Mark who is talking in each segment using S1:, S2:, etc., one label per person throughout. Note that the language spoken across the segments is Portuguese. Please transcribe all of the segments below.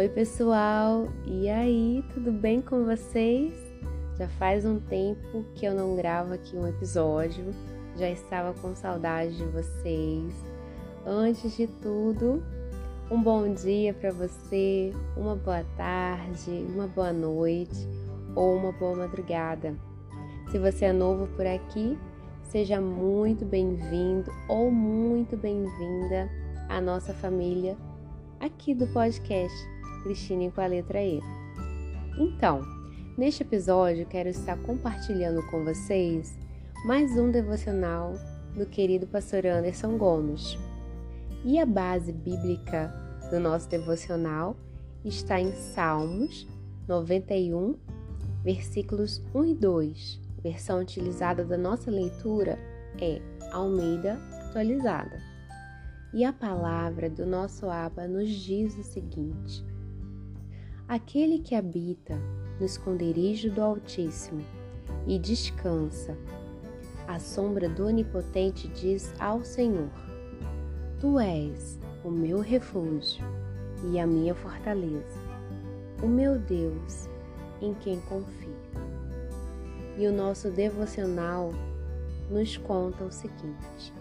S1: Oi, pessoal! E aí, tudo bem com vocês? Já faz um tempo que eu não gravo aqui um episódio, já estava com saudade de vocês. Antes de tudo, um bom dia para você, uma boa tarde, uma boa noite ou uma boa madrugada. Se você é novo por aqui, seja muito bem-vindo ou muito bem-vinda à nossa família aqui do podcast Cristine com a letra E. Então, neste episódio quero estar compartilhando com vocês mais um devocional do querido pastor Anderson Gomes. E a base bíblica do nosso devocional está em Salmos 91, versículos 1 e 2. A versão utilizada da nossa leitura é Almeida atualizada. E a palavra do nosso Aba nos diz o seguinte: Aquele que habita no esconderijo do Altíssimo e descansa, à sombra do Onipotente diz ao Senhor: Tu és o meu refúgio e a minha fortaleza, o meu Deus em quem confio. E o nosso devocional nos conta o seguinte: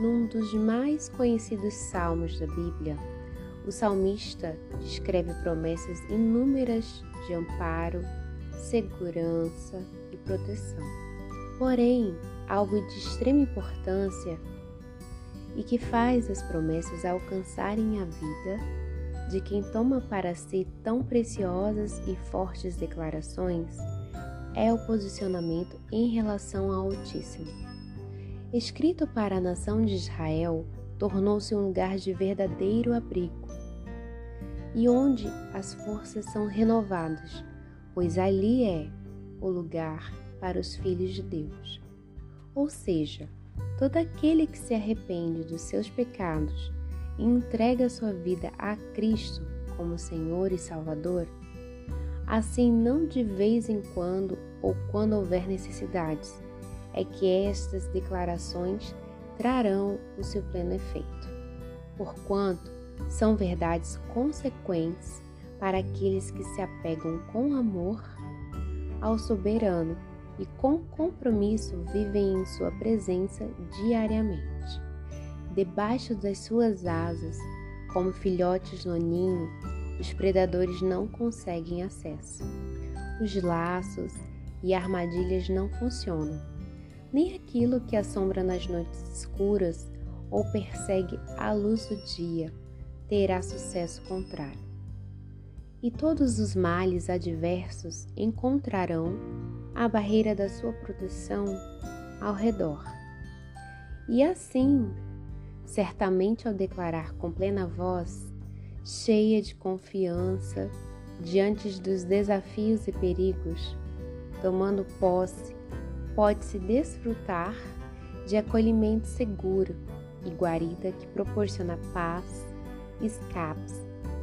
S1: num dos mais conhecidos salmos da Bíblia, o salmista descreve promessas inúmeras de amparo, segurança e proteção. Porém, algo de extrema importância e que faz as promessas alcançarem a vida de quem toma para si tão preciosas e fortes declarações é o posicionamento em relação ao Altíssimo. Escrito para a nação de Israel, tornou-se um lugar de verdadeiro abrigo e onde as forças são renovadas, pois ali é o lugar para os filhos de Deus. Ou seja, todo aquele que se arrepende dos seus pecados e entrega sua vida a Cristo como Senhor e Salvador, assim não de vez em quando ou quando houver necessidades, é que estas declarações trarão o seu pleno efeito. Porquanto são verdades consequentes para aqueles que se apegam com amor ao soberano e com compromisso vivem em sua presença diariamente. Debaixo das suas asas, como filhotes no ninho, os predadores não conseguem acesso. Os laços e armadilhas não funcionam. Nem aquilo que assombra nas noites escuras ou persegue à luz do dia terá sucesso contrário. E todos os males adversos encontrarão a barreira da sua proteção ao redor. E assim, certamente ao declarar com plena voz, cheia de confiança diante dos desafios e perigos, tomando posse, pode-se desfrutar de acolhimento seguro e guarida que proporciona paz, escapes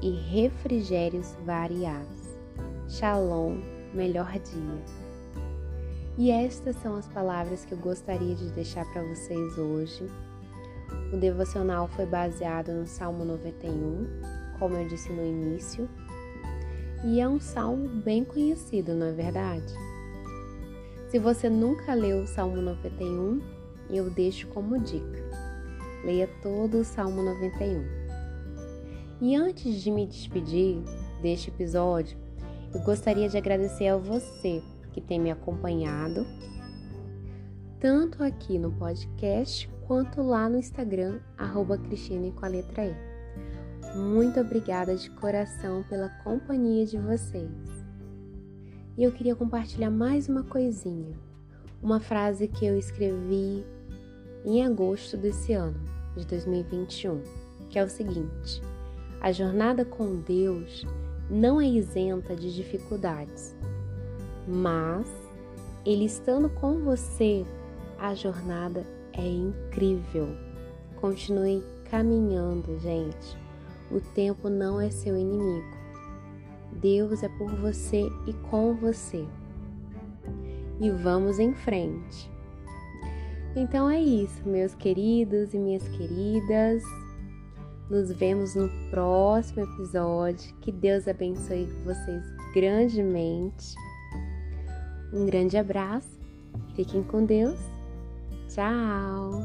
S1: e refrigérios variados. Shalom, melhor dia. E estas são as palavras que eu gostaria de deixar para vocês hoje. O devocional foi baseado no Salmo 91, como eu disse no início, e é um salmo bem conhecido, não é verdade? Se você nunca leu o Salmo 91, eu deixo como dica. Leia todo o Salmo 91. E antes de me despedir deste episódio, eu gostaria de agradecer a você que tem me acompanhado, tanto aqui no podcast quanto lá no Instagram, arroba Cristine com a letra E. Muito obrigada de coração pela companhia de vocês. E eu queria compartilhar mais uma coisinha, uma frase que eu escrevi em agosto desse ano, de 2021, que é o seguinte: a jornada com Deus não é isenta de dificuldades, mas Ele estando com você, a jornada é incrível. Continue caminhando, gente. O tempo não é seu inimigo. Deus é por você e com você. E vamos em frente. Então é isso, meus queridos e minhas queridas. Nos vemos no próximo episódio. Que Deus abençoe vocês grandemente. Um grande abraço. Fiquem com Deus. Tchau.